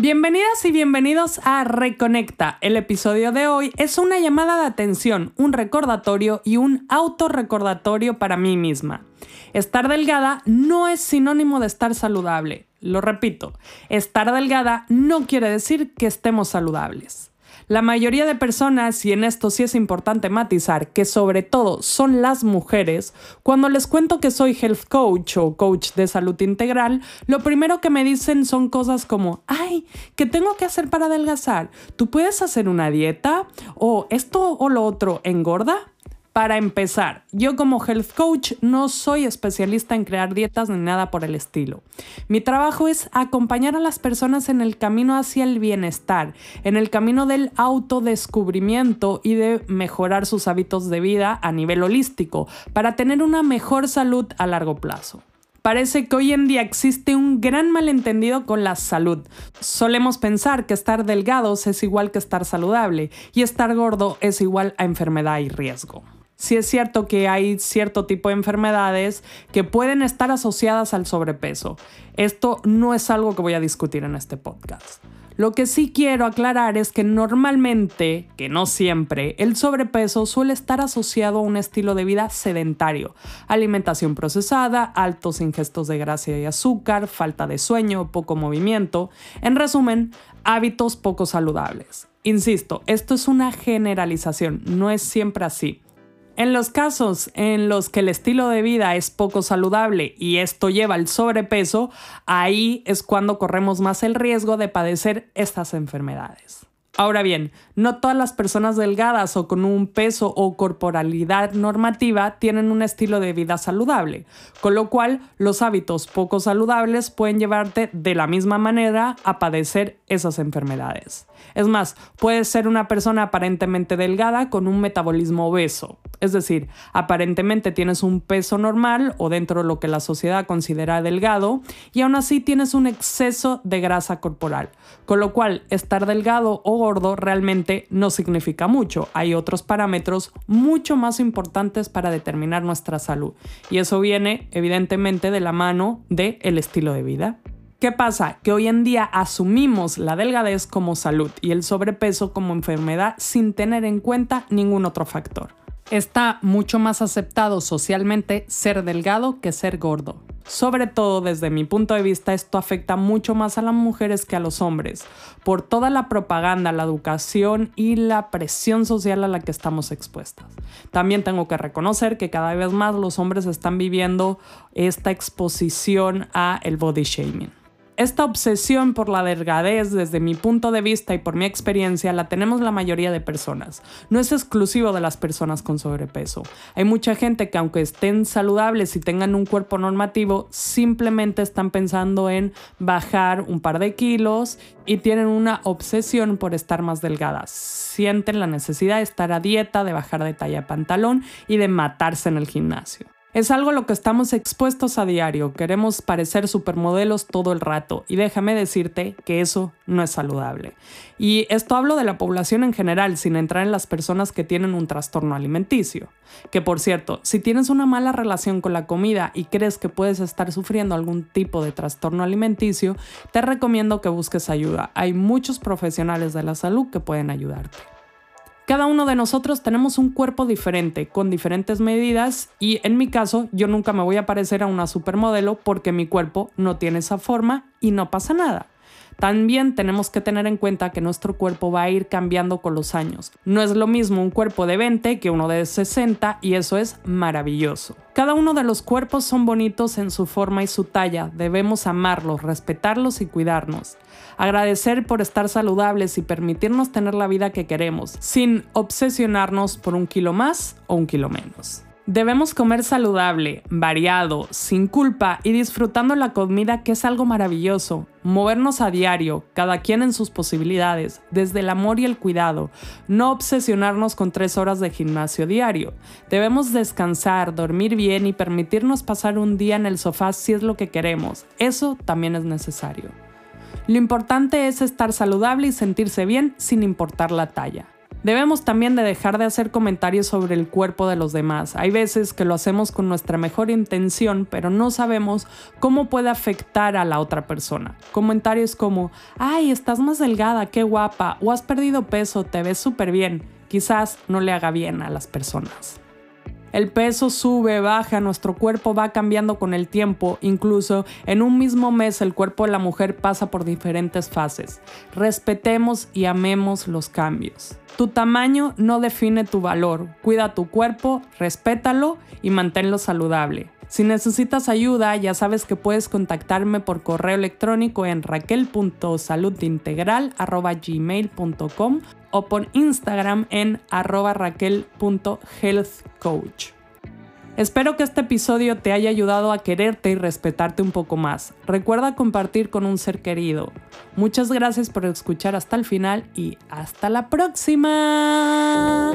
Bienvenidas y bienvenidos a Reconecta. El episodio de hoy es una llamada de atención, un recordatorio y un autorrecordatorio para mí misma. Estar delgada no es sinónimo de estar saludable. Lo repito, estar delgada no quiere decir que estemos saludables. La mayoría de personas, y en esto sí es importante matizar, que sobre todo son las mujeres, cuando les cuento que soy health coach o coach de salud integral, lo primero que me dicen son cosas como, ay, ¿qué tengo que hacer para adelgazar? ¿Tú puedes hacer una dieta? ¿O esto o lo otro engorda? Para empezar, yo como health coach no soy especialista en crear dietas ni nada por el estilo. Mi trabajo es acompañar a las personas en el camino hacia el bienestar, en el camino del autodescubrimiento y de mejorar sus hábitos de vida a nivel holístico para tener una mejor salud a largo plazo. Parece que hoy en día existe un gran malentendido con la salud. Solemos pensar que estar delgados es igual que estar saludable y estar gordo es igual a enfermedad y riesgo sí es cierto que hay cierto tipo de enfermedades que pueden estar asociadas al sobrepeso. Esto no es algo que voy a discutir en este podcast. Lo que sí quiero aclarar es que normalmente, que no siempre, el sobrepeso suele estar asociado a un estilo de vida sedentario, alimentación procesada, altos ingestos de grasa y azúcar, falta de sueño, poco movimiento, en resumen, hábitos poco saludables. Insisto, esto es una generalización, no es siempre así. En los casos en los que el estilo de vida es poco saludable y esto lleva al sobrepeso, ahí es cuando corremos más el riesgo de padecer estas enfermedades. Ahora bien, no todas las personas delgadas o con un peso o corporalidad normativa tienen un estilo de vida saludable, con lo cual los hábitos poco saludables pueden llevarte de la misma manera a padecer esas enfermedades. Es más, puedes ser una persona aparentemente delgada con un metabolismo obeso, es decir, aparentemente tienes un peso normal o dentro de lo que la sociedad considera delgado y aún así tienes un exceso de grasa corporal, con lo cual estar delgado o gordo realmente no significa mucho. Hay otros parámetros mucho más importantes para determinar nuestra salud. Y eso viene evidentemente de la mano del el estilo de vida. ¿Qué pasa? Que hoy en día asumimos la delgadez como salud y el sobrepeso como enfermedad sin tener en cuenta ningún otro factor. Está mucho más aceptado socialmente ser delgado que ser gordo. Sobre todo desde mi punto de vista esto afecta mucho más a las mujeres que a los hombres, por toda la propaganda, la educación y la presión social a la que estamos expuestas. También tengo que reconocer que cada vez más los hombres están viviendo esta exposición a el body shaming esta obsesión por la delgadez, desde mi punto de vista y por mi experiencia, la tenemos la mayoría de personas. No es exclusivo de las personas con sobrepeso. Hay mucha gente que aunque estén saludables y tengan un cuerpo normativo, simplemente están pensando en bajar un par de kilos y tienen una obsesión por estar más delgadas. Sienten la necesidad de estar a dieta, de bajar de talla de pantalón y de matarse en el gimnasio. Es algo a lo que estamos expuestos a diario, queremos parecer supermodelos todo el rato y déjame decirte que eso no es saludable. Y esto hablo de la población en general, sin entrar en las personas que tienen un trastorno alimenticio. Que por cierto, si tienes una mala relación con la comida y crees que puedes estar sufriendo algún tipo de trastorno alimenticio, te recomiendo que busques ayuda. Hay muchos profesionales de la salud que pueden ayudarte. Cada uno de nosotros tenemos un cuerpo diferente, con diferentes medidas y en mi caso yo nunca me voy a parecer a una supermodelo porque mi cuerpo no tiene esa forma y no pasa nada. También tenemos que tener en cuenta que nuestro cuerpo va a ir cambiando con los años. No es lo mismo un cuerpo de 20 que uno de 60 y eso es maravilloso. Cada uno de los cuerpos son bonitos en su forma y su talla. Debemos amarlos, respetarlos y cuidarnos. Agradecer por estar saludables y permitirnos tener la vida que queremos, sin obsesionarnos por un kilo más o un kilo menos. Debemos comer saludable, variado, sin culpa y disfrutando la comida que es algo maravilloso. Movernos a diario, cada quien en sus posibilidades, desde el amor y el cuidado. No obsesionarnos con tres horas de gimnasio diario. Debemos descansar, dormir bien y permitirnos pasar un día en el sofá si es lo que queremos. Eso también es necesario. Lo importante es estar saludable y sentirse bien sin importar la talla. Debemos también de dejar de hacer comentarios sobre el cuerpo de los demás. Hay veces que lo hacemos con nuestra mejor intención, pero no sabemos cómo puede afectar a la otra persona. Comentarios como, ay, estás más delgada, qué guapa, o has perdido peso, te ves súper bien, quizás no le haga bien a las personas. El peso sube, baja, nuestro cuerpo va cambiando con el tiempo, incluso en un mismo mes el cuerpo de la mujer pasa por diferentes fases. Respetemos y amemos los cambios. Tu tamaño no define tu valor, cuida tu cuerpo, respétalo y manténlo saludable. Si necesitas ayuda, ya sabes que puedes contactarme por correo electrónico en raquel.saludintegral.gmail.com o por Instagram en raquel.healthcoach. Espero que este episodio te haya ayudado a quererte y respetarte un poco más. Recuerda compartir con un ser querido. Muchas gracias por escuchar hasta el final y hasta la próxima.